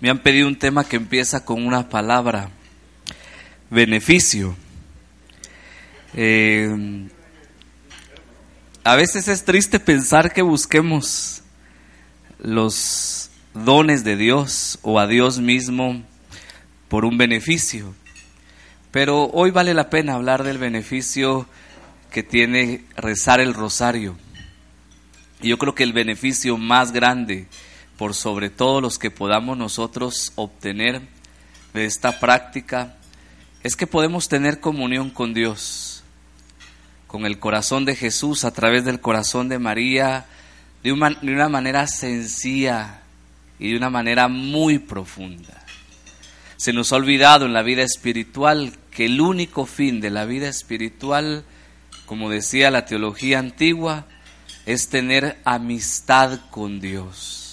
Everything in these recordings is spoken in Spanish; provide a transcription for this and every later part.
Me han pedido un tema que empieza con una palabra, beneficio. Eh, a veces es triste pensar que busquemos los dones de Dios o a Dios mismo por un beneficio. Pero hoy vale la pena hablar del beneficio que tiene rezar el rosario. Y yo creo que el beneficio más grande por sobre todo los que podamos nosotros obtener de esta práctica, es que podemos tener comunión con Dios, con el corazón de Jesús a través del corazón de María, de una, de una manera sencilla y de una manera muy profunda. Se nos ha olvidado en la vida espiritual que el único fin de la vida espiritual, como decía la teología antigua, es tener amistad con Dios.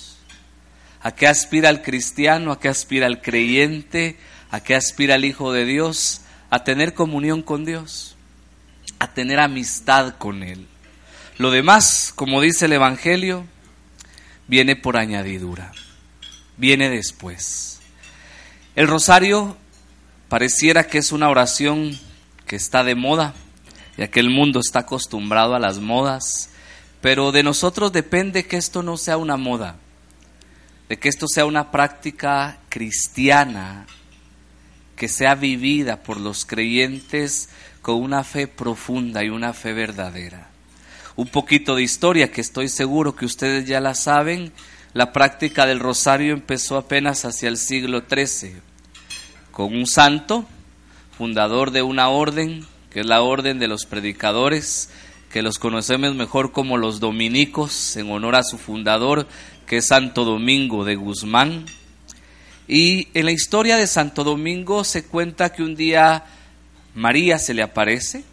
¿A qué aspira el cristiano? ¿A qué aspira el creyente? ¿A qué aspira el Hijo de Dios? A tener comunión con Dios, a tener amistad con Él. Lo demás, como dice el Evangelio, viene por añadidura, viene después. El rosario pareciera que es una oración que está de moda, ya que el mundo está acostumbrado a las modas, pero de nosotros depende que esto no sea una moda de que esto sea una práctica cristiana que sea vivida por los creyentes con una fe profunda y una fe verdadera. Un poquito de historia que estoy seguro que ustedes ya la saben. La práctica del rosario empezó apenas hacia el siglo XIII con un santo, fundador de una orden, que es la orden de los predicadores, que los conocemos mejor como los dominicos, en honor a su fundador, que es Santo Domingo de Guzmán. Y en la historia de Santo Domingo se cuenta que un día María se le aparece,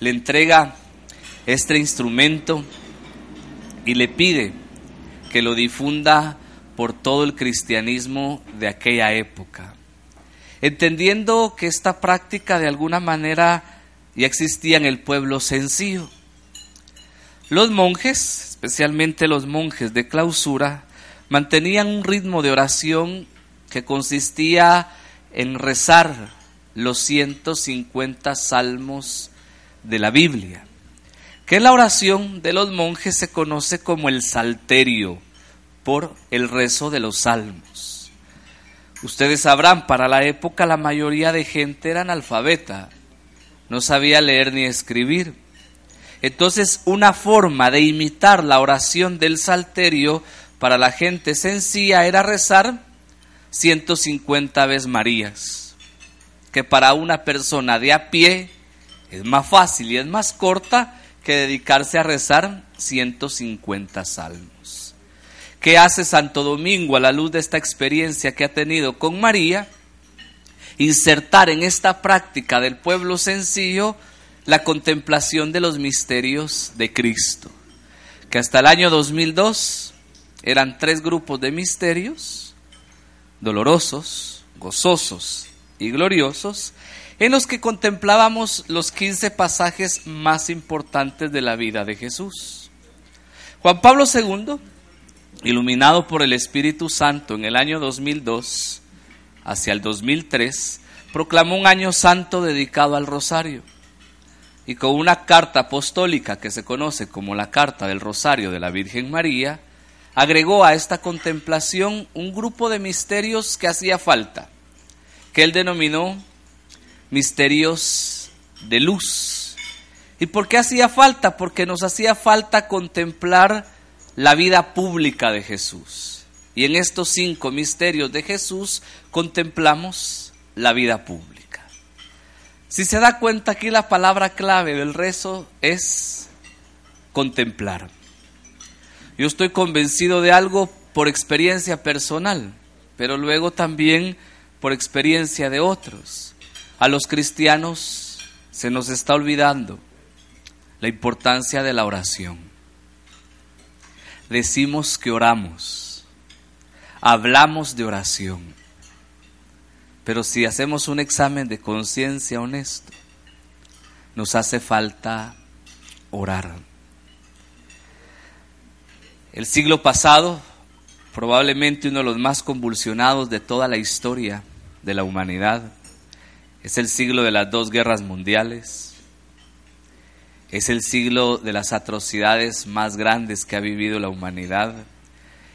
le entrega este instrumento y le pide que lo difunda por todo el cristianismo de aquella época, entendiendo que esta práctica de alguna manera ya existía en el pueblo sencillo. Los monjes, especialmente los monjes de clausura, mantenían un ritmo de oración que consistía en rezar los 150 salmos de la Biblia, que la oración de los monjes se conoce como el salterio por el rezo de los salmos. Ustedes sabrán, para la época la mayoría de gente era analfabeta, no sabía leer ni escribir. Entonces, una forma de imitar la oración del salterio para la gente sencilla era rezar 150 veces Marías, que para una persona de a pie es más fácil y es más corta que dedicarse a rezar 150 salmos. ¿Qué hace Santo Domingo a la luz de esta experiencia que ha tenido con María? Insertar en esta práctica del pueblo sencillo la contemplación de los misterios de Cristo, que hasta el año 2002 eran tres grupos de misterios, dolorosos, gozosos y gloriosos, en los que contemplábamos los 15 pasajes más importantes de la vida de Jesús. Juan Pablo II, iluminado por el Espíritu Santo en el año 2002 hacia el 2003, proclamó un año santo dedicado al rosario y con una carta apostólica que se conoce como la Carta del Rosario de la Virgen María, agregó a esta contemplación un grupo de misterios que hacía falta, que él denominó misterios de luz. ¿Y por qué hacía falta? Porque nos hacía falta contemplar la vida pública de Jesús. Y en estos cinco misterios de Jesús contemplamos la vida pública. Si se da cuenta aquí la palabra clave del rezo es contemplar. Yo estoy convencido de algo por experiencia personal. pero luego también por experiencia de otros. A los cristianos se nos está olvidando la importancia de la oración. Decimos que oramos, hablamos de oración, pero si hacemos un examen de conciencia honesto, nos hace falta orar. El siglo pasado, probablemente uno de los más convulsionados de toda la historia de la humanidad, es el siglo de las dos guerras mundiales, es el siglo de las atrocidades más grandes que ha vivido la humanidad.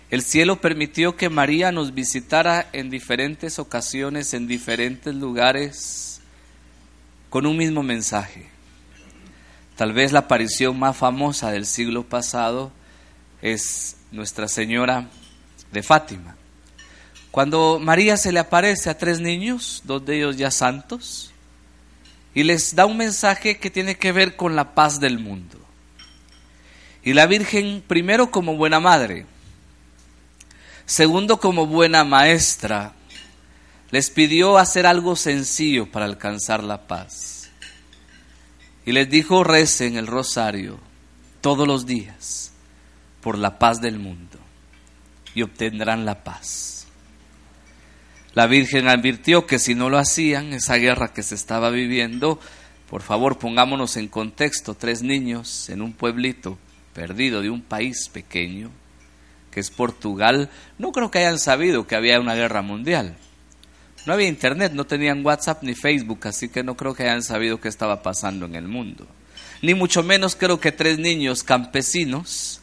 El cielo permitió que María nos visitara en diferentes ocasiones, en diferentes lugares, con un mismo mensaje. Tal vez la aparición más famosa del siglo pasado es Nuestra Señora de Fátima. Cuando María se le aparece a tres niños, dos de ellos ya santos, y les da un mensaje que tiene que ver con la paz del mundo. Y la Virgen, primero como buena madre, segundo como buena maestra, les pidió hacer algo sencillo para alcanzar la paz. Y les dijo, recen el rosario todos los días por la paz del mundo y obtendrán la paz. La Virgen advirtió que si no lo hacían, esa guerra que se estaba viviendo, por favor pongámonos en contexto, tres niños en un pueblito perdido de un país pequeño, que es Portugal, no creo que hayan sabido que había una guerra mundial. No había internet, no tenían WhatsApp ni Facebook, así que no creo que hayan sabido qué estaba pasando en el mundo. Ni mucho menos creo que tres niños campesinos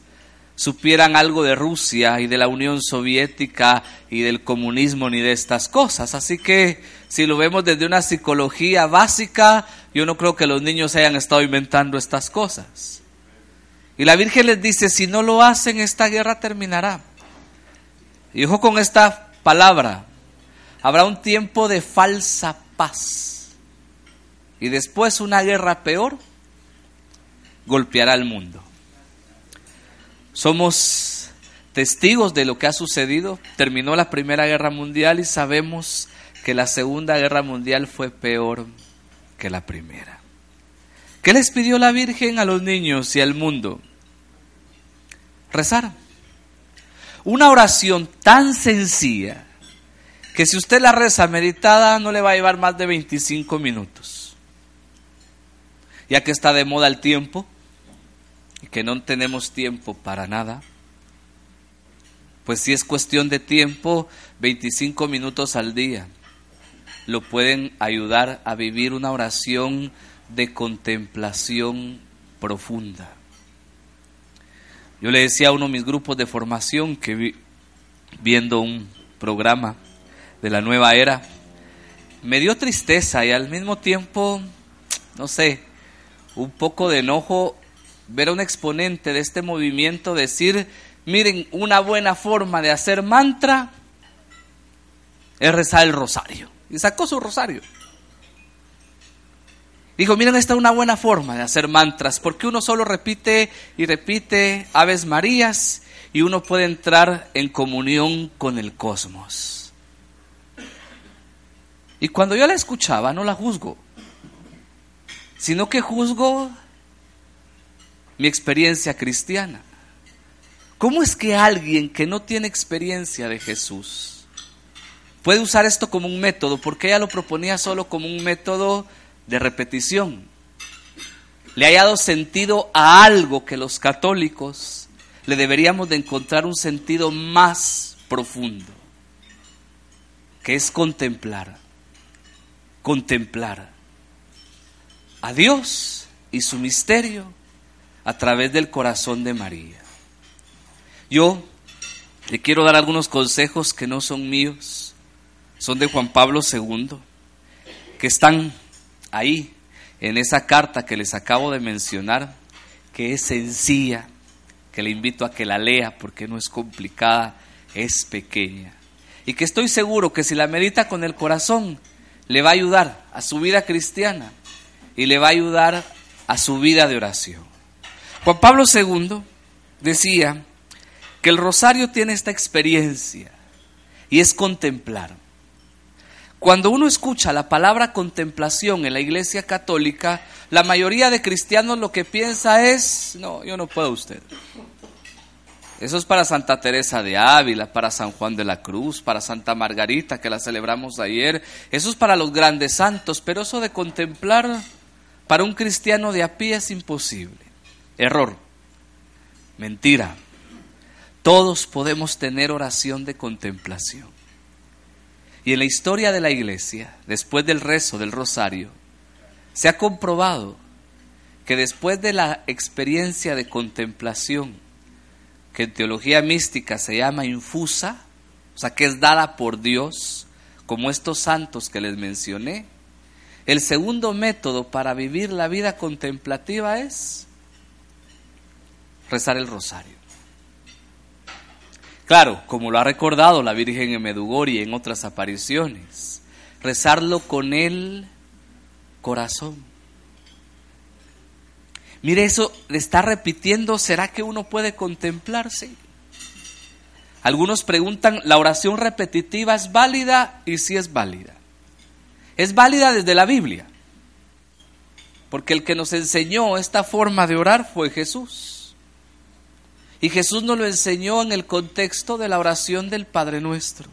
supieran algo de Rusia y de la Unión Soviética y del comunismo ni de estas cosas. Así que si lo vemos desde una psicología básica, yo no creo que los niños hayan estado inventando estas cosas. Y la Virgen les dice, si no lo hacen, esta guerra terminará. Y ojo con esta palabra, Habrá un tiempo de falsa paz. Y después una guerra peor golpeará al mundo. Somos testigos de lo que ha sucedido. Terminó la Primera Guerra Mundial y sabemos que la Segunda Guerra Mundial fue peor que la primera. ¿Qué les pidió la Virgen a los niños y al mundo? Rezar. Una oración tan sencilla que si usted la reza meditada no le va a llevar más de 25 minutos. Ya que está de moda el tiempo y que no tenemos tiempo para nada, pues si es cuestión de tiempo, 25 minutos al día lo pueden ayudar a vivir una oración de contemplación profunda. Yo le decía a uno de mis grupos de formación que vi, viendo un programa de la nueva era, me dio tristeza y al mismo tiempo, no sé, un poco de enojo ver a un exponente de este movimiento decir, miren, una buena forma de hacer mantra es rezar el rosario. Y sacó su rosario. Dijo, miren, esta es una buena forma de hacer mantras, porque uno solo repite y repite Aves Marías y uno puede entrar en comunión con el cosmos. Y cuando yo la escuchaba, no la juzgo, sino que juzgo mi experiencia cristiana. ¿Cómo es que alguien que no tiene experiencia de Jesús puede usar esto como un método? Porque ella lo proponía solo como un método de repetición. Le ha dado sentido a algo que los católicos le deberíamos de encontrar un sentido más profundo, que es contemplar contemplar a Dios y su misterio a través del corazón de María. Yo le quiero dar algunos consejos que no son míos, son de Juan Pablo II, que están ahí en esa carta que les acabo de mencionar, que es sencilla, que le invito a que la lea porque no es complicada, es pequeña. Y que estoy seguro que si la medita con el corazón, le va a ayudar a su vida cristiana y le va a ayudar a su vida de oración. Juan Pablo II decía que el rosario tiene esta experiencia, y es contemplar. Cuando uno escucha la palabra contemplación en la iglesia católica, la mayoría de cristianos lo que piensa es, no, yo no puedo usted. Eso es para Santa Teresa de Ávila, para San Juan de la Cruz, para Santa Margarita, que la celebramos ayer. Eso es para los grandes santos, pero eso de contemplar para un cristiano de a pie es imposible. Error. Mentira. Todos podemos tener oración de contemplación. Y en la historia de la iglesia, después del rezo del rosario, se ha comprobado que después de la experiencia de contemplación, que en teología mística se llama infusa, o sea, que es dada por Dios, como estos santos que les mencioné, el segundo método para vivir la vida contemplativa es rezar el rosario. Claro, como lo ha recordado la Virgen en Medugori en otras apariciones, rezarlo con el corazón. Mire, eso le está repitiendo, ¿será que uno puede contemplarse? Algunos preguntan, ¿la oración repetitiva es válida? Y sí es válida. Es válida desde la Biblia, porque el que nos enseñó esta forma de orar fue Jesús. Y Jesús nos lo enseñó en el contexto de la oración del Padre Nuestro.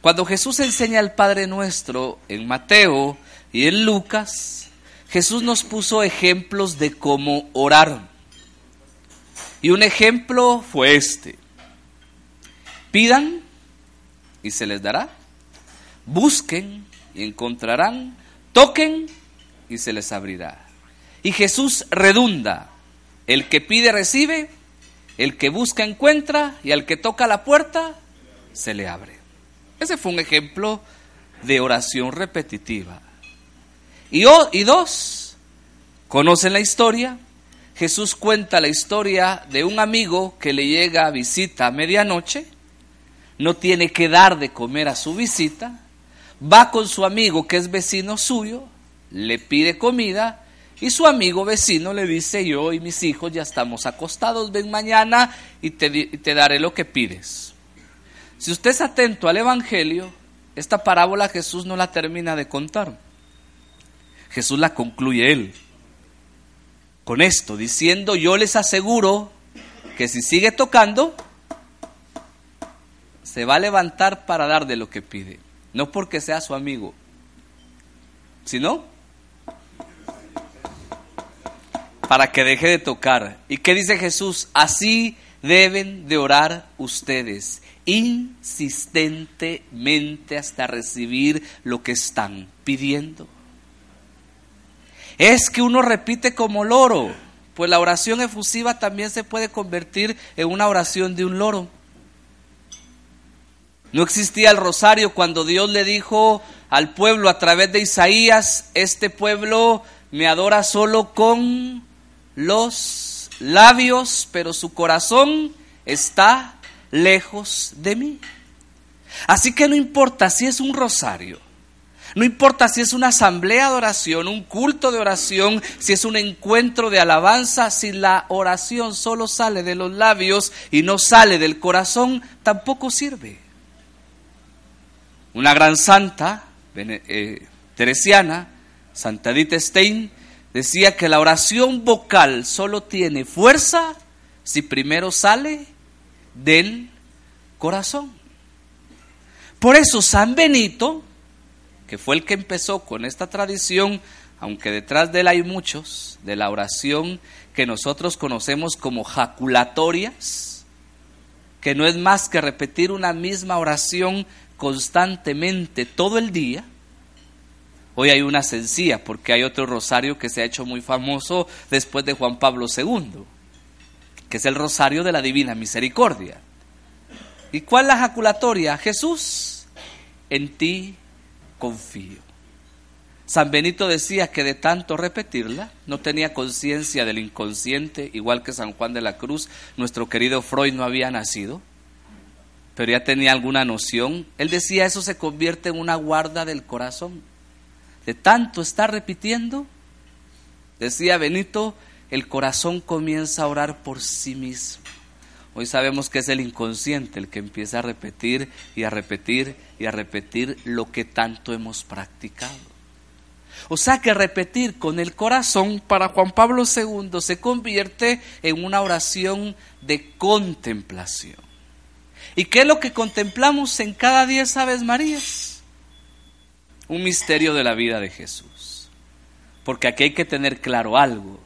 Cuando Jesús enseña el Padre Nuestro en Mateo y en Lucas, Jesús nos puso ejemplos de cómo orar. Y un ejemplo fue este. Pidan y se les dará. Busquen y encontrarán. Toquen y se les abrirá. Y Jesús redunda el que pide recibe, el que busca encuentra y al que toca la puerta se le abre. Ese fue un ejemplo de oración repetitiva. Y, y dos, conocen la historia. Jesús cuenta la historia de un amigo que le llega a visita a medianoche, no tiene que dar de comer a su visita, va con su amigo que es vecino suyo, le pide comida y su amigo vecino le dice, yo y mis hijos ya estamos acostados, ven mañana y te, te daré lo que pides. Si usted es atento al Evangelio, esta parábola Jesús no la termina de contar. Jesús la concluye él. Con esto, diciendo, yo les aseguro que si sigue tocando, se va a levantar para dar de lo que pide. No porque sea su amigo, sino para que deje de tocar. ¿Y qué dice Jesús? Así deben de orar ustedes, insistentemente hasta recibir lo que están pidiendo. Es que uno repite como loro, pues la oración efusiva también se puede convertir en una oración de un loro. No existía el rosario cuando Dios le dijo al pueblo a través de Isaías, este pueblo me adora solo con los labios, pero su corazón está lejos de mí. Así que no importa si es un rosario, no importa si es una asamblea de oración, un culto de oración, si es un encuentro de alabanza, si la oración solo sale de los labios y no sale del corazón, tampoco sirve. Una gran santa eh, teresiana, Santa Edith Stein, decía que la oración vocal solo tiene fuerza si primero sale del corazón. Por eso San Benito, que fue el que empezó con esta tradición, aunque detrás de él hay muchos, de la oración que nosotros conocemos como jaculatorias, que no es más que repetir una misma oración constantemente todo el día, Hoy hay una sencilla porque hay otro rosario que se ha hecho muy famoso después de Juan Pablo II, que es el rosario de la Divina Misericordia. ¿Y cuál la jaculatoria? Jesús, en ti confío. San Benito decía que de tanto repetirla no tenía conciencia del inconsciente, igual que San Juan de la Cruz, nuestro querido Freud no había nacido, pero ya tenía alguna noción. Él decía eso se convierte en una guarda del corazón de tanto estar repitiendo, decía Benito, el corazón comienza a orar por sí mismo. Hoy sabemos que es el inconsciente el que empieza a repetir y a repetir y a repetir lo que tanto hemos practicado. O sea que repetir con el corazón para Juan Pablo II se convierte en una oración de contemplación. ¿Y qué es lo que contemplamos en cada diez Aves Marías? Un misterio de la vida de Jesús. Porque aquí hay que tener claro algo.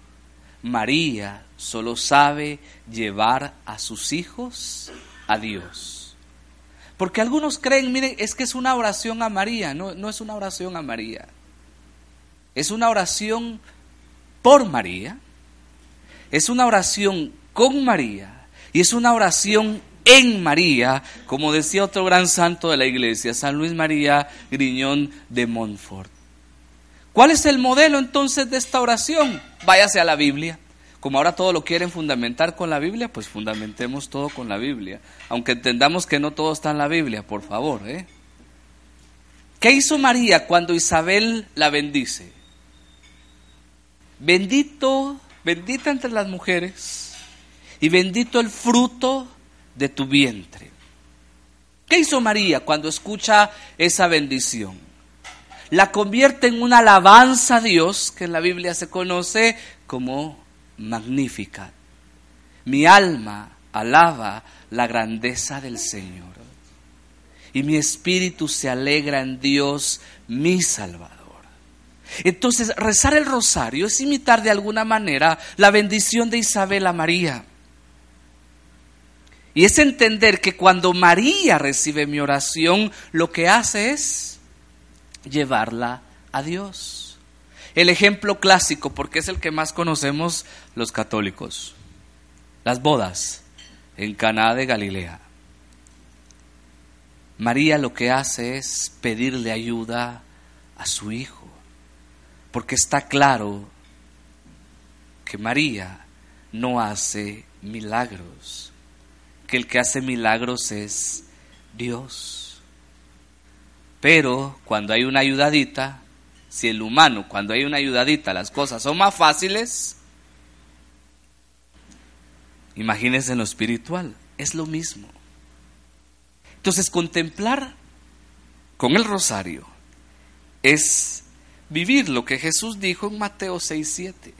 María solo sabe llevar a sus hijos a Dios. Porque algunos creen, miren, es que es una oración a María. No, no es una oración a María. Es una oración por María. Es una oración con María. Y es una oración en María, como decía otro gran santo de la iglesia, San Luis María Griñón de Montfort. ¿Cuál es el modelo entonces de esta oración? Váyase a la Biblia. Como ahora todo lo quieren fundamentar con la Biblia, pues fundamentemos todo con la Biblia. Aunque entendamos que no todo está en la Biblia, por favor. ¿eh? ¿Qué hizo María cuando Isabel la bendice? Bendito, bendita entre las mujeres y bendito el fruto de tu vientre. ¿Qué hizo María cuando escucha esa bendición? La convierte en una alabanza a Dios, que en la Biblia se conoce como magnífica. Mi alma alaba la grandeza del Señor. Y mi espíritu se alegra en Dios, mi Salvador. Entonces, rezar el rosario es imitar de alguna manera la bendición de Isabel María. Y es entender que cuando María recibe mi oración, lo que hace es llevarla a Dios. El ejemplo clásico, porque es el que más conocemos los católicos, las bodas en Caná de Galilea. María lo que hace es pedirle ayuda a su hijo, porque está claro que María no hace milagros que el que hace milagros es Dios. Pero cuando hay una ayudadita, si el humano, cuando hay una ayudadita, las cosas son más fáciles, imagínense en lo espiritual, es lo mismo. Entonces, contemplar con el rosario es vivir lo que Jesús dijo en Mateo 6, 7.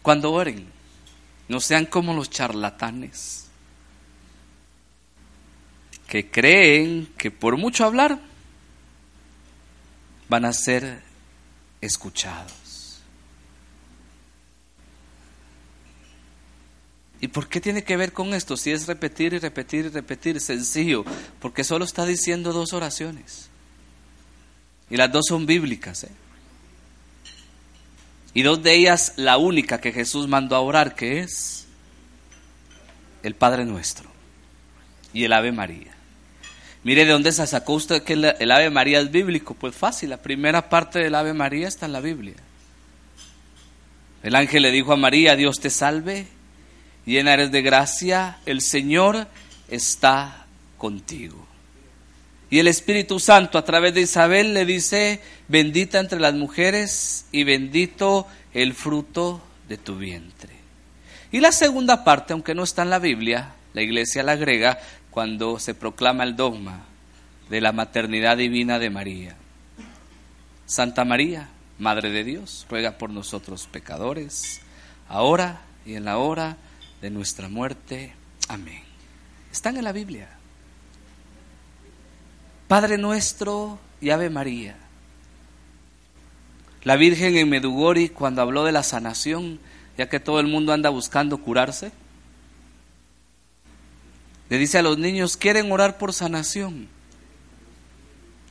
Cuando oren, no sean como los charlatanes que creen que por mucho hablar van a ser escuchados. ¿Y por qué tiene que ver con esto? Si es repetir y repetir y repetir, sencillo, porque solo está diciendo dos oraciones. Y las dos son bíblicas. ¿eh? Y dos de ellas, la única que Jesús mandó a orar, que es el Padre Nuestro y el Ave María. Mire de dónde se sacó usted que el, Ave María es bíblico. Pues fácil, la primera parte del Ave María está en la Biblia. El ángel le dijo a María, Dios te salve, llena eres de gracia, el Señor está contigo. Y el Espíritu Santo a través de Isabel le dice, bendita entre las mujeres y bendito el fruto de tu vientre. Y la segunda parte, aunque no está en la Biblia, la iglesia la agrega, cuando se proclama el dogma de la maternidad divina de María. Santa María, Madre de Dios, ruega por nosotros pecadores, ahora y en la hora de nuestra muerte. Amén. Están en la Biblia. Padre nuestro y Ave María. La Virgen en Medugori, cuando habló de la sanación, ya que todo el mundo anda buscando curarse, le dice a los niños, ¿quieren orar por sanación?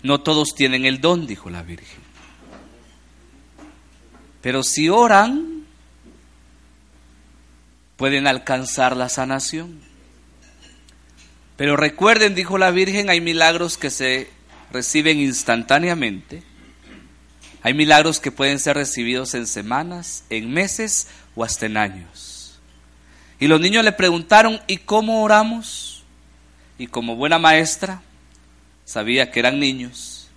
No todos tienen el don, dijo la Virgen. Pero si oran, pueden alcanzar la sanación. Pero recuerden, dijo la Virgen, hay milagros que se reciben instantáneamente. Hay milagros que pueden ser recibidos en semanas, en meses o hasta en años. Y los niños le preguntaron, ¿y cómo oramos? Y como buena maestra, sabía que eran niños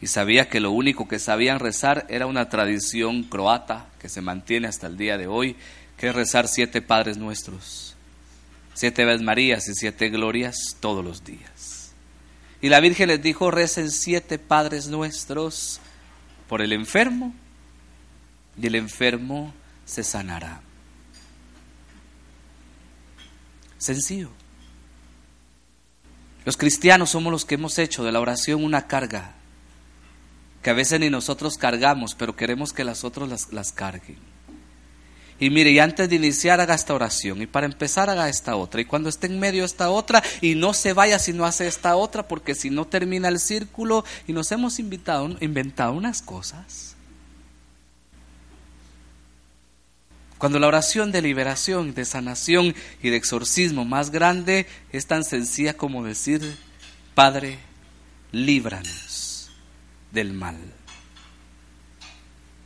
y sabía que lo único que sabían rezar era una tradición croata que se mantiene hasta el día de hoy, que es rezar siete Padres Nuestros. siete veces Marías y siete glorias todos los días. Y la Virgen les dijo, recen siete Padres nuestros por el enfermo y el enfermo se sanará. Sencillo. Los cristianos somos los que hemos hecho de la oración una carga, que a veces ni nosotros cargamos, pero queremos que las otras las, las carguen. Y mire, y antes de iniciar haga esta oración, y para empezar haga esta otra, y cuando esté en medio esta otra, y no se vaya si no hace esta otra, porque si no termina el círculo, y nos hemos invitado, inventado unas cosas. Cuando la oración de liberación, de sanación y de exorcismo más grande es tan sencilla como decir, Padre, líbranos del mal.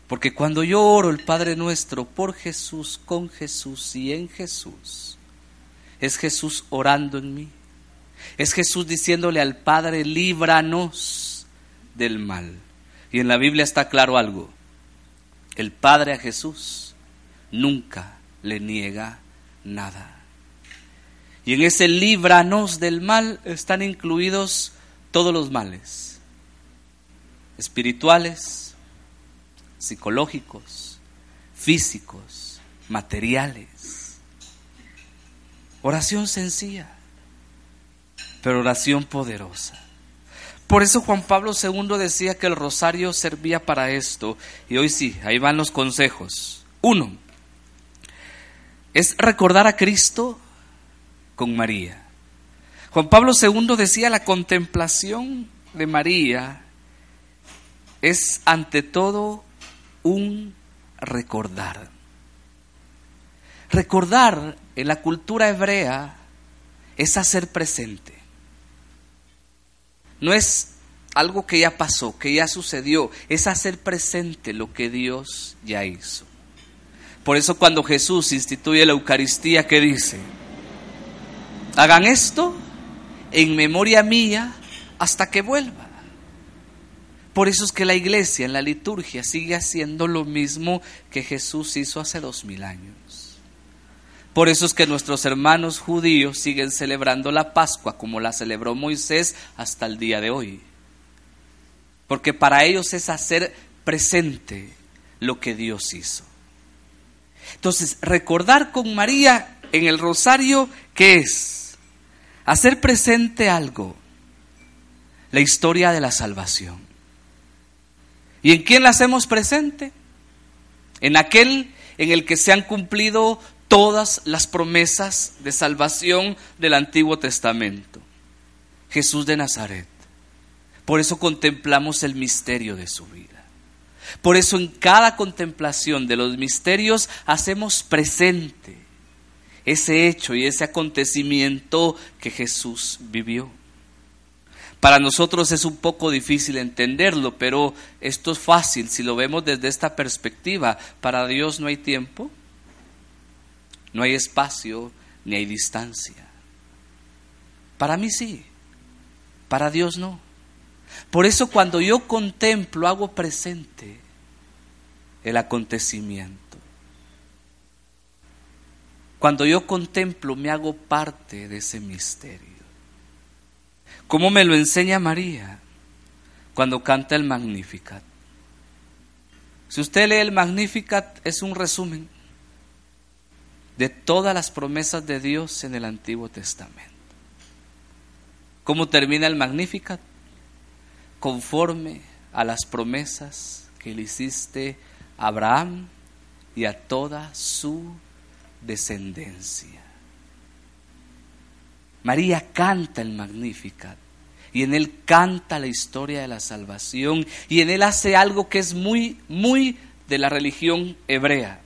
Porque cuando yo oro el Padre nuestro por Jesús, con Jesús y en Jesús, es Jesús orando en mí. Es Jesús diciéndole al Padre, líbranos del mal. Y en la Biblia está claro algo. El Padre a Jesús nunca le niega nada. Y en ese líbranos del mal están incluidos todos los males, espirituales, psicológicos, físicos, materiales. Oración sencilla, pero oración poderosa. Por eso Juan Pablo II decía que el rosario servía para esto. Y hoy sí, ahí van los consejos. Uno, es recordar a Cristo con María. Juan Pablo II decía la contemplación de María es ante todo un recordar. Recordar en la cultura hebrea es hacer presente. No es algo que ya pasó, que ya sucedió, es hacer presente lo que Dios ya hizo. Por eso cuando Jesús instituye la Eucaristía, ¿qué dice? Hagan esto en memoria mía hasta que vuelva. Por eso es que la iglesia en la liturgia sigue haciendo lo mismo que Jesús hizo hace dos mil años. Por eso es que nuestros hermanos judíos siguen celebrando la Pascua como la celebró Moisés hasta el día de hoy. Porque para ellos es hacer presente lo que Dios hizo. Entonces, recordar con María en el rosario, ¿qué es? Hacer presente algo, la historia de la salvación. ¿Y en quién la hacemos presente? En aquel en el que se han cumplido todas las promesas de salvación del Antiguo Testamento. Jesús de Nazaret. Por eso contemplamos el misterio de su vida. Por eso en cada contemplación de los misterios hacemos presente ese hecho y ese acontecimiento que Jesús vivió. Para nosotros es un poco difícil entenderlo, pero esto es fácil si lo vemos desde esta perspectiva. Para Dios no hay tiempo, no hay espacio, ni hay distancia. Para mí sí, para Dios no. Por eso cuando yo contemplo, hago presente el acontecimiento. Cuando yo contemplo, me hago parte de ese misterio. ¿Cómo me lo enseña María cuando canta el Magnificat? Si usted lee el Magnificat es un resumen de todas las promesas de Dios en el Antiguo Testamento. ¿Cómo termina el Magnificat? Conforme a las promesas que le hiciste Abraham y a toda su descendencia. María canta el Magnificat y en él canta la historia de la salvación y en él hace algo que es muy, muy de la religión hebrea.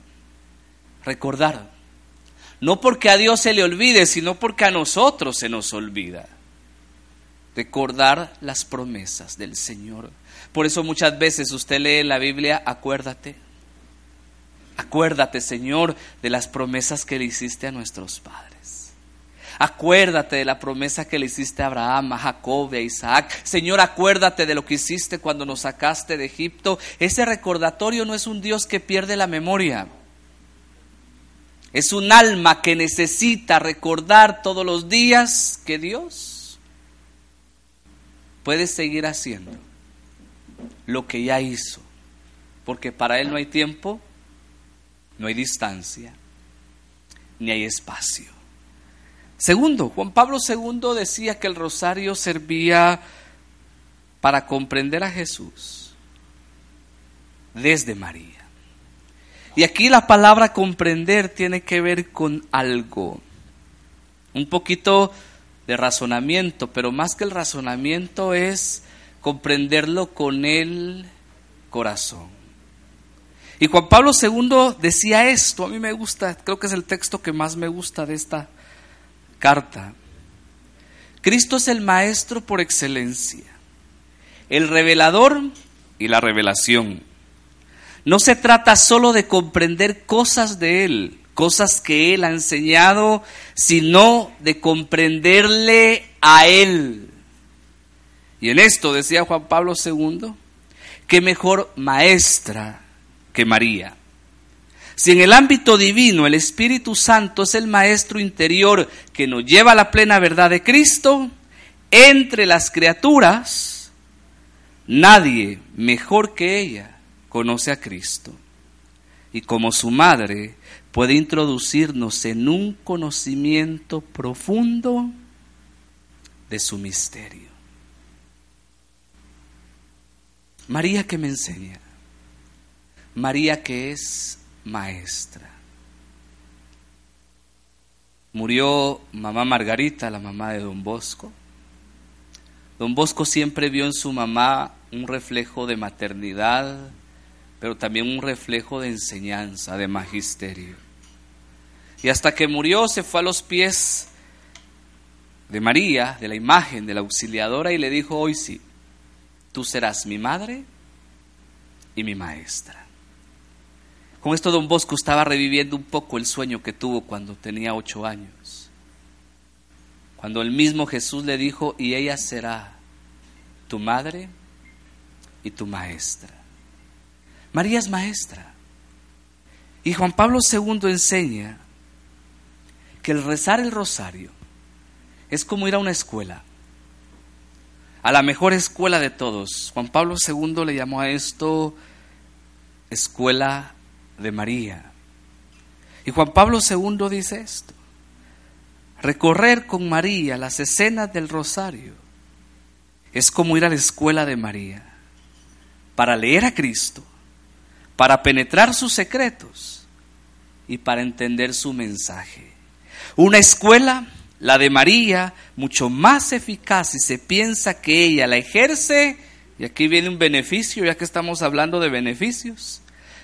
Recordar. No porque a Dios se le olvide, sino porque a nosotros se nos olvida. Recordar las promesas del Señor. Por eso muchas veces usted lee la Biblia, acuérdate. Acuérdate, Señor, de las promesas que le hiciste a nuestros padres. Acuérdate de la promesa que le hiciste a Abraham, a Jacob, a Isaac. Señor, acuérdate de lo que hiciste cuando nos sacaste de Egipto. Ese recordatorio no es un Dios que pierde la memoria. Es un alma que necesita recordar todos los días que Dios puede seguir haciendo lo que ya hizo, porque para Él no hay tiempo, no hay distancia, ni hay espacio. Segundo, Juan Pablo II decía que el rosario servía para comprender a Jesús desde María. Y aquí la palabra comprender tiene que ver con algo, un poquito de razonamiento, pero más que el razonamiento es comprenderlo con el corazón. Y Juan Pablo II decía esto, a mí me gusta, creo que es el texto que más me gusta de esta carta. Cristo es el maestro por excelencia, el revelador y la revelación. No se trata solo de comprender cosas de Él, cosas que Él ha enseñado, sino de comprenderle a Él. Y en esto decía Juan Pablo II, que mejor maestra que María. Si en el ámbito divino el Espíritu Santo es el maestro interior que nos lleva a la plena verdad de Cristo, entre las criaturas, nadie mejor que ella conoce a Cristo. Y como su madre puede introducirnos en un conocimiento profundo de su misterio. María que me enseña, María que es maestra. Murió mamá Margarita, la mamá de don Bosco. Don Bosco siempre vio en su mamá un reflejo de maternidad, pero también un reflejo de enseñanza, de magisterio. Y hasta que murió se fue a los pies de María, de la imagen de la auxiliadora, y le dijo, hoy sí, tú serás mi madre y mi maestra. Con esto don Bosco estaba reviviendo un poco el sueño que tuvo cuando tenía ocho años. Cuando el mismo Jesús le dijo, y ella será tu madre y tu maestra. María es maestra. Y Juan Pablo II enseña que el rezar el rosario es como ir a una escuela, a la mejor escuela de todos. Juan Pablo II le llamó a esto escuela de María. Y Juan Pablo II dice esto, recorrer con María las escenas del rosario es como ir a la escuela de María para leer a Cristo para penetrar sus secretos y para entender su mensaje. Una escuela, la de María, mucho más eficaz si se piensa que ella la ejerce, y aquí viene un beneficio, ya que estamos hablando de beneficios,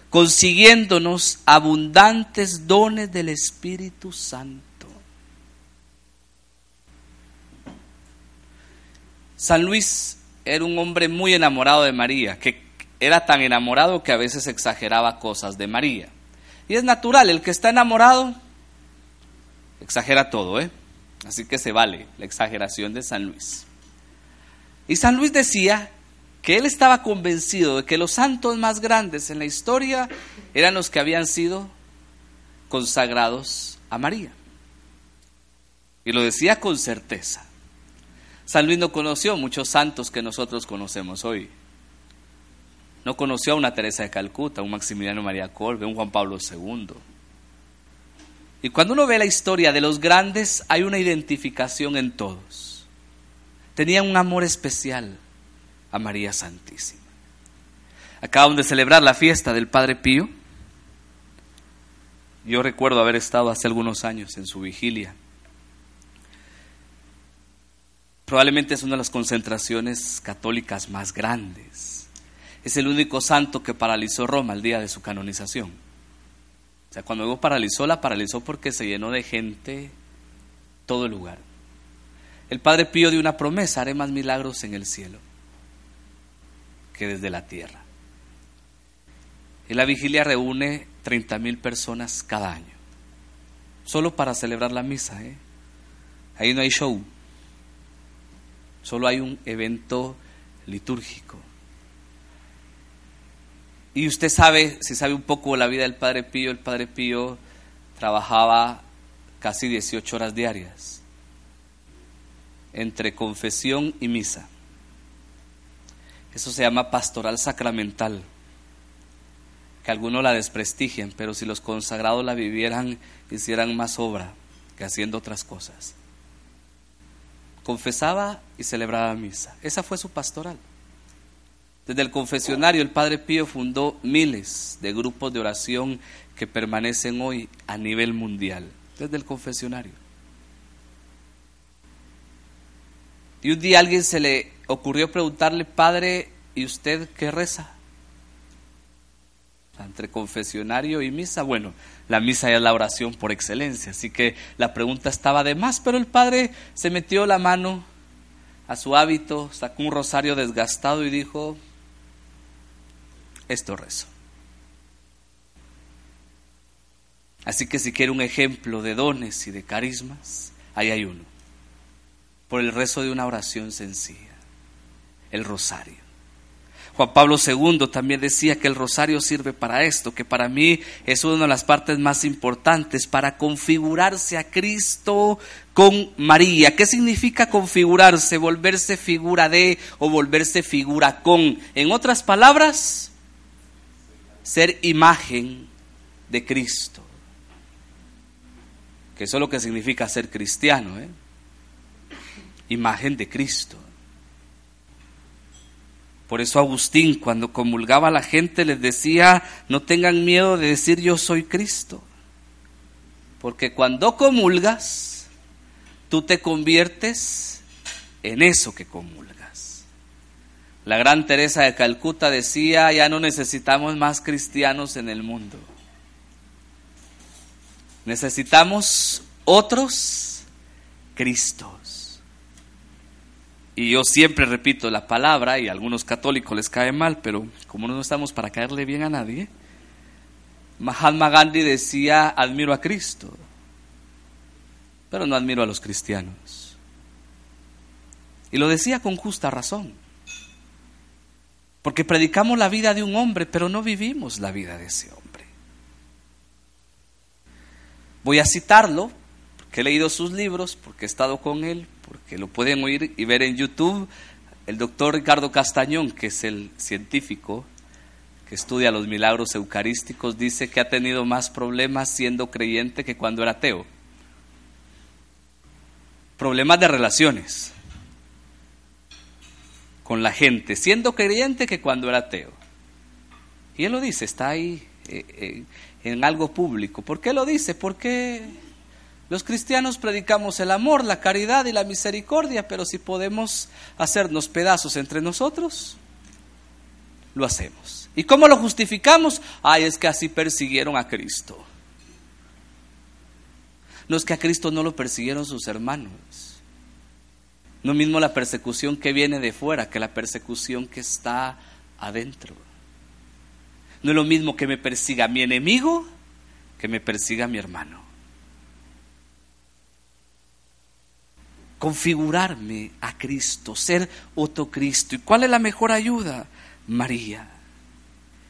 consiguiéndonos abundantes dones del Espíritu Santo. San Luis era un hombre muy enamorado de María, que era tan enamorado que a veces exageraba cosas de María. Y es natural, el que está enamorado exagera todo, ¿eh? Así que se vale la exageración de San Luis. Y San Luis decía que él estaba convencido de que los santos más grandes en la historia eran los que habían sido consagrados a María. Y lo decía con certeza. San Luis no conoció muchos santos que nosotros conocemos hoy. No conoció a una Teresa de Calcuta, un Maximiliano María Colbe, un Juan Pablo II. Y cuando uno ve la historia de los grandes, hay una identificación en todos. Tenían un amor especial a María Santísima. Acaban de celebrar la fiesta del Padre Pío. Yo recuerdo haber estado hace algunos años en su vigilia. Probablemente es una de las concentraciones católicas más grandes es el único santo que paralizó Roma el día de su canonización. Sea, cuando luego paralizó, la paralizó porque se llenó de gente todo el lugar. El Padre Pío dio una promesa, haré más milagros en el cielo que desde la tierra. Y la vigilia reúne 30 mil personas cada año, solo para celebrar la misa. ¿eh? Ahí no hay show, solo hay un evento litúrgico. Y usted sabe, si sabe un poco la vida del Padre Pío, el Padre Pío trabajaba casi 18 horas diarias entre confesión y misa. Eso se llama pastoral sacramental, que algunos la desprestigian, pero si los consagrados la vivieran, hicieran más obra que haciendo otras cosas. Confesaba y celebraba misa. Esa fue su pastoral. Desde el confesionario, el Padre Pío fundó miles de grupos de oración que permanecen hoy a nivel mundial, desde el confesionario. Y un día a alguien se le ocurrió preguntarle, Padre, ¿y usted qué reza? Entre confesionario y misa, bueno, la misa es la oración por excelencia, así que la pregunta estaba de más, pero el padre se metió la mano a su hábito, sacó un rosario desgastado y dijo, esto rezo. Así que si quiere un ejemplo de dones y de carismas, ahí hay uno. Por el rezo de una oración sencilla, el rosario. Juan Pablo II también decía que el rosario sirve para esto, que para mí es una de las partes más importantes, para configurarse a Cristo con María. ¿Qué significa configurarse? Volverse figura de o volverse figura con. En otras palabras, ser imagen de Cristo. Que eso es lo que significa ser cristiano, ¿eh? Imagen de Cristo. Por eso Agustín, cuando comulgaba a la gente, les decía, no tengan miedo de decir yo soy Cristo. Porque cuando comulgas, tú te conviertes en eso que comulgas. La gran Teresa de Calcuta decía, ya no necesitamos más cristianos en el mundo. Necesitamos otros Cristos. Y yo siempre repito la palabra, y a algunos católicos les cae mal, pero como no estamos para caerle bien a nadie, Mahatma Gandhi decía, admiro a Cristo, pero no admiro a los cristianos. Y lo decía con justa razón. Porque predicamos la vida de un hombre, pero no vivimos la vida de ese hombre. Voy a citarlo, porque he leído sus libros, porque he estado con él, porque lo pueden oír y ver en YouTube. El doctor Ricardo Castañón, que es el científico que estudia los milagros eucarísticos, dice que ha tenido más problemas siendo creyente que cuando era ateo. Problemas de relaciones con la gente, siendo creyente que cuando era ateo. Y él lo dice, está ahí eh, eh, en algo público. ¿Por qué lo dice? Porque los cristianos predicamos el amor, la caridad y la misericordia, pero si podemos hacernos pedazos entre nosotros, lo hacemos. ¿Y cómo lo justificamos? Ay, es que así persiguieron a Cristo. No es que a Cristo no lo persiguieron sus hermanos. No mismo la persecución que viene de fuera que la persecución que está adentro. No es lo mismo que me persiga mi enemigo que me persiga mi hermano. Configurarme a Cristo, ser otro Cristo. ¿Y cuál es la mejor ayuda? María,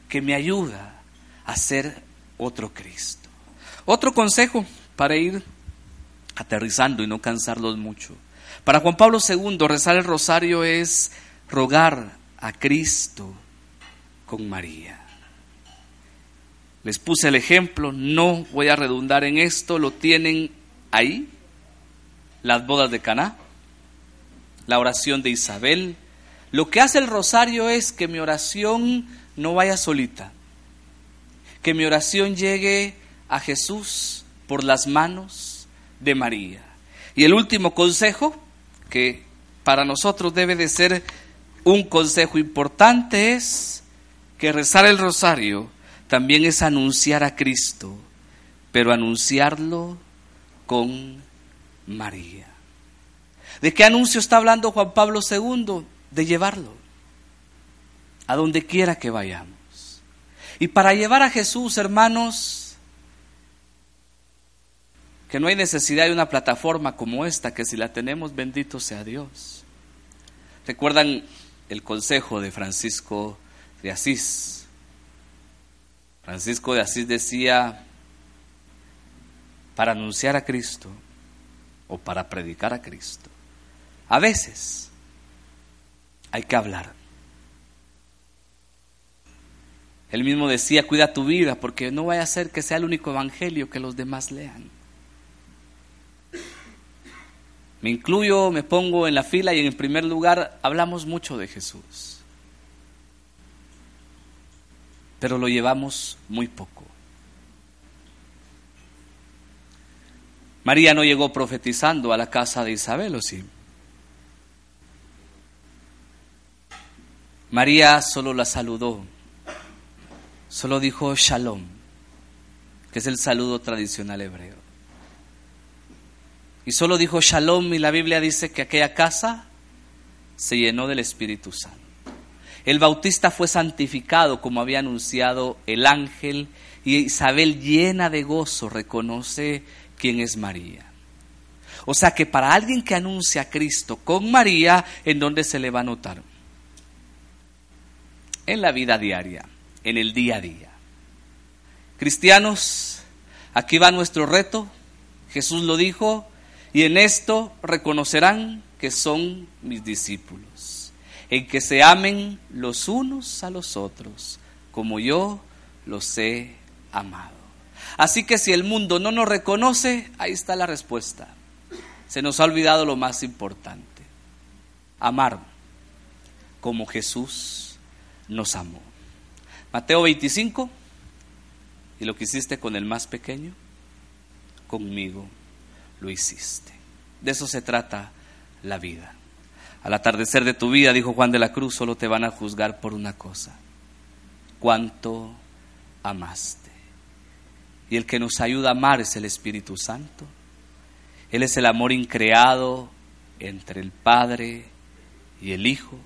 que me ayuda a ser otro Cristo. Otro consejo para ir aterrizando y no cansarlos mucho. Para Juan Pablo II, rezar el rosario es rogar a Cristo con María. Les puse el ejemplo, no voy a redundar en esto, lo tienen ahí, las bodas de Caná, la oración de Isabel. Lo que hace el rosario es que mi oración no vaya solita, que mi oración llegue a Jesús por las manos de María. Y el último consejo, que para nosotros debe de ser un consejo importante es que rezar el rosario también es anunciar a Cristo, pero anunciarlo con María. ¿De qué anuncio está hablando Juan Pablo II? De llevarlo a donde quiera que vayamos. Y para llevar a Jesús, hermanos, que no hay necesidad de una plataforma como esta, que si la tenemos, bendito sea Dios. ¿Recuerdan el consejo de Francisco de Asís? Francisco de Asís decía, para anunciar a Cristo o para predicar a Cristo, a veces hay que hablar. Él mismo decía, cuida tu vida, porque no vaya a ser que sea el único evangelio que los demás lean. Me incluyo, me pongo en la fila y en primer lugar hablamos mucho de Jesús. Pero lo llevamos muy poco. María no llegó profetizando a la casa de Isabel, ¿o sí? María solo la saludó, solo dijo shalom, que es el saludo tradicional hebreo. Y solo dijo shalom y la Biblia dice que aquella casa se llenó del Espíritu Santo. El bautista fue santificado como había anunciado el ángel y Isabel llena de gozo reconoce quién es María. O sea que para alguien que anuncia a Cristo con María, ¿en dónde se le va a notar? En la vida diaria, en el día a día. Cristianos, aquí va nuestro reto. Jesús lo dijo, y en esto reconocerán que son mis discípulos, en que se amen los unos a los otros, como yo los he amado. Así que si el mundo no nos reconoce, ahí está la respuesta. Se nos ha olvidado lo más importante, amar como Jesús nos amó. Mateo 25, y lo que hiciste con el más pequeño, conmigo lo hiciste. De eso se trata la vida. Al atardecer de tu vida, dijo Juan de la Cruz, solo te van a juzgar por una cosa, cuánto amaste. Y el que nos ayuda a amar es el Espíritu Santo. Él es el amor increado entre el Padre y el Hijo.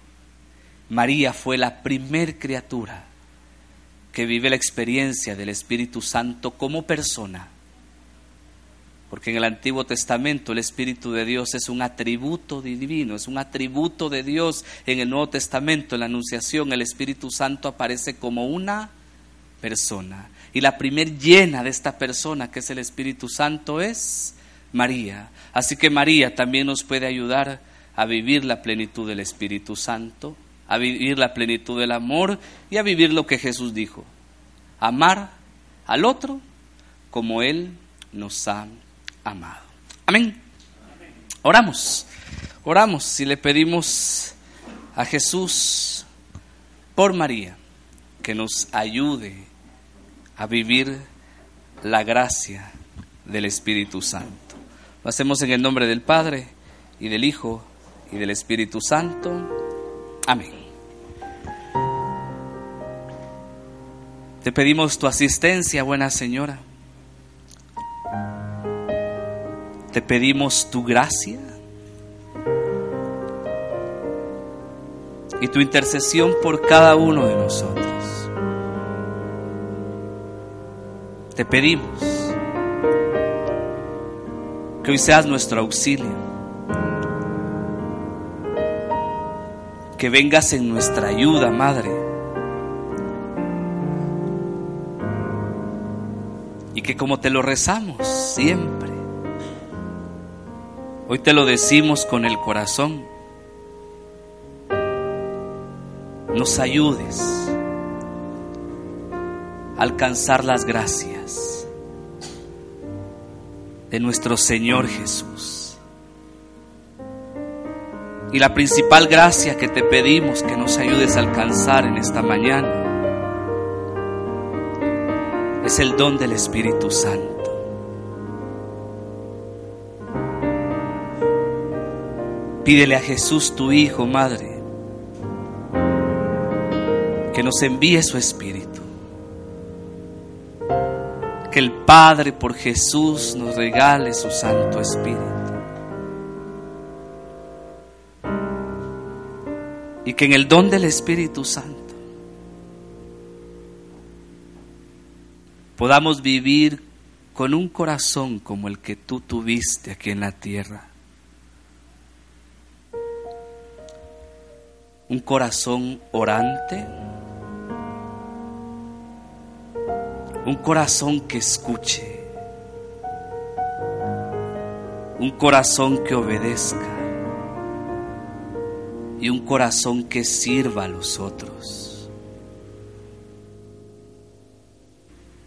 María fue la primer criatura que vive la experiencia del Espíritu Santo como persona. Porque en el Antiguo Testamento el Espíritu de Dios es un atributo divino, es un atributo de Dios. En el Nuevo Testamento, en la Anunciación, el Espíritu Santo aparece como una persona. Y la primer llena de esta persona, que es el Espíritu Santo, es María. Así que María también nos puede ayudar a vivir la plenitud del Espíritu Santo, a vivir la plenitud del amor y a vivir lo que Jesús dijo. Amar al otro como Él nos ha amado. Amén. Oramos, oramos y le pedimos a Jesús por María que nos ayude a vivir la gracia del Espíritu Santo. Lo hacemos en el nombre del Padre y del Hijo y del Espíritu Santo. Amén. Te pedimos tu asistencia, buena Señora. Te pedimos tu gracia y tu intercesión por cada uno de nosotros. te pedimos que hoy seas nuestro auxilio, que vengas en nuestra ayuda, Madre, y que como te lo rezamos siempre, hoy te lo decimos con el corazón, nos ayudes alcanzar las gracias de nuestro Señor Jesús. Y la principal gracia que te pedimos que nos ayudes a alcanzar en esta mañana es el don del Espíritu Santo. Pídele a Jesús, tu Hijo, Madre, que nos envíe su Espíritu que el Padre por Jesús nos regale su Santo Espíritu. Y que en el don del Espíritu Santo podamos vivir con un corazón como el que tú tuviste aquí en la tierra. Un corazón orante un corazón que escuche, un corazón que obedezca y un corazón que sirva a los otros.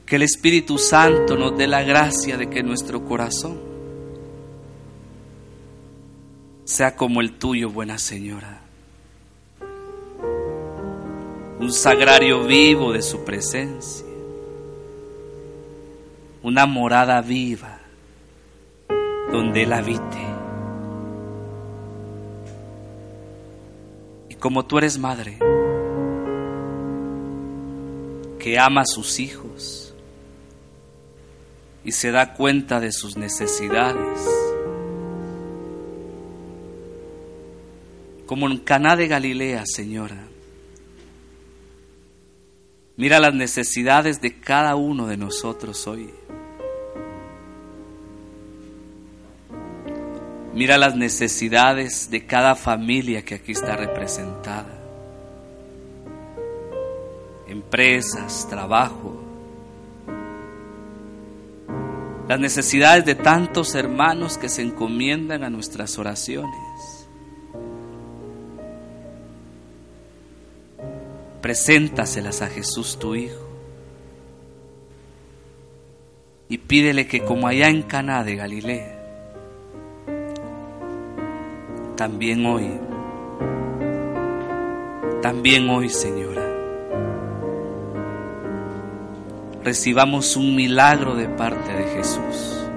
Que el Espíritu Santo nos dé la gracia de que nuestro corazón sea como el tuyo, buena Señora. Un sagrario vivo de su presencia. Una morada viva donde Él habite. Y como tú eres madre, que ama a sus hijos y se da cuenta de sus necesidades, como en Caná de Galilea, Señora. Mira las necesidades de cada uno de nosotros hoy. Mira las necesidades de cada familia que aquí está representada. Empresas, trabajo. Las necesidades de tantos hermanos que se encomiendan a nuestras oraciones. Preséntaselas a Jesús tu Hijo. Y pídele que como allá en Caná de Galilea, también hoy, también hoy, Señora, recibamos un milagro de parte de Jesús.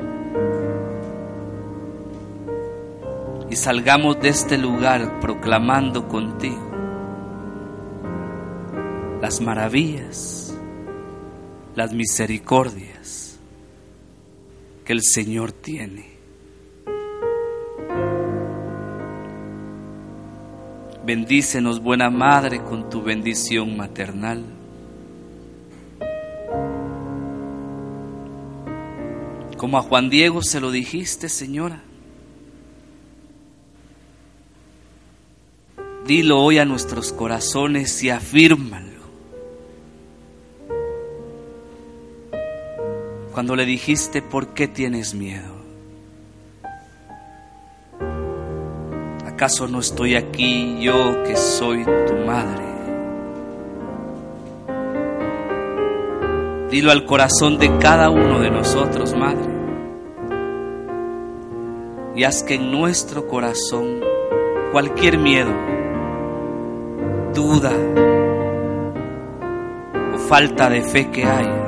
Y salgamos de este lugar proclamando contigo las maravillas, las misericordias que el Señor tiene. Bendícenos, buena Madre, con tu bendición maternal. Como a Juan Diego se lo dijiste, Señora. Dilo hoy a nuestros corazones y afírmalo. Cuando le dijiste, ¿por qué tienes miedo? ¿Acaso no estoy aquí yo que soy tu madre? Dilo al corazón de cada uno de nosotros, Madre. Y haz que en nuestro corazón cualquier miedo, duda o falta de fe que haya,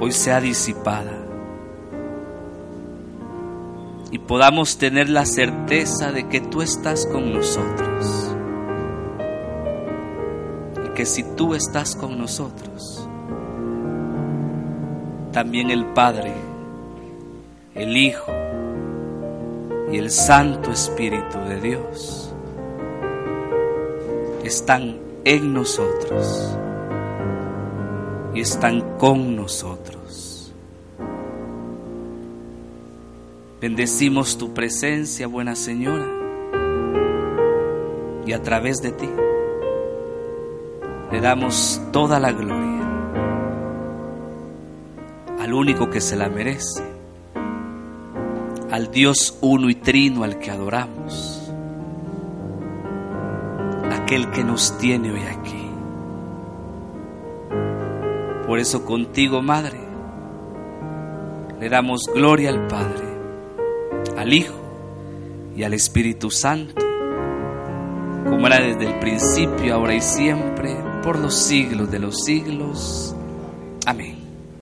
hoy sea disipada y podamos tener la certeza de que tú estás con nosotros. Y que si tú estás con nosotros, también el Padre, el Hijo y el Santo Espíritu de Dios están en nosotros están con nosotros. Bendecimos tu presencia, buena Señora, y a través de ti le damos toda la gloria al único que se la merece, al Dios uno y trino al que adoramos, aquel que nos tiene hoy aquí. Por eso contigo, Madre, le damos gloria al Padre al Hijo y al Espíritu Santo, como era desde el principio, ahora y siempre, por los siglos de los siglos. Amén.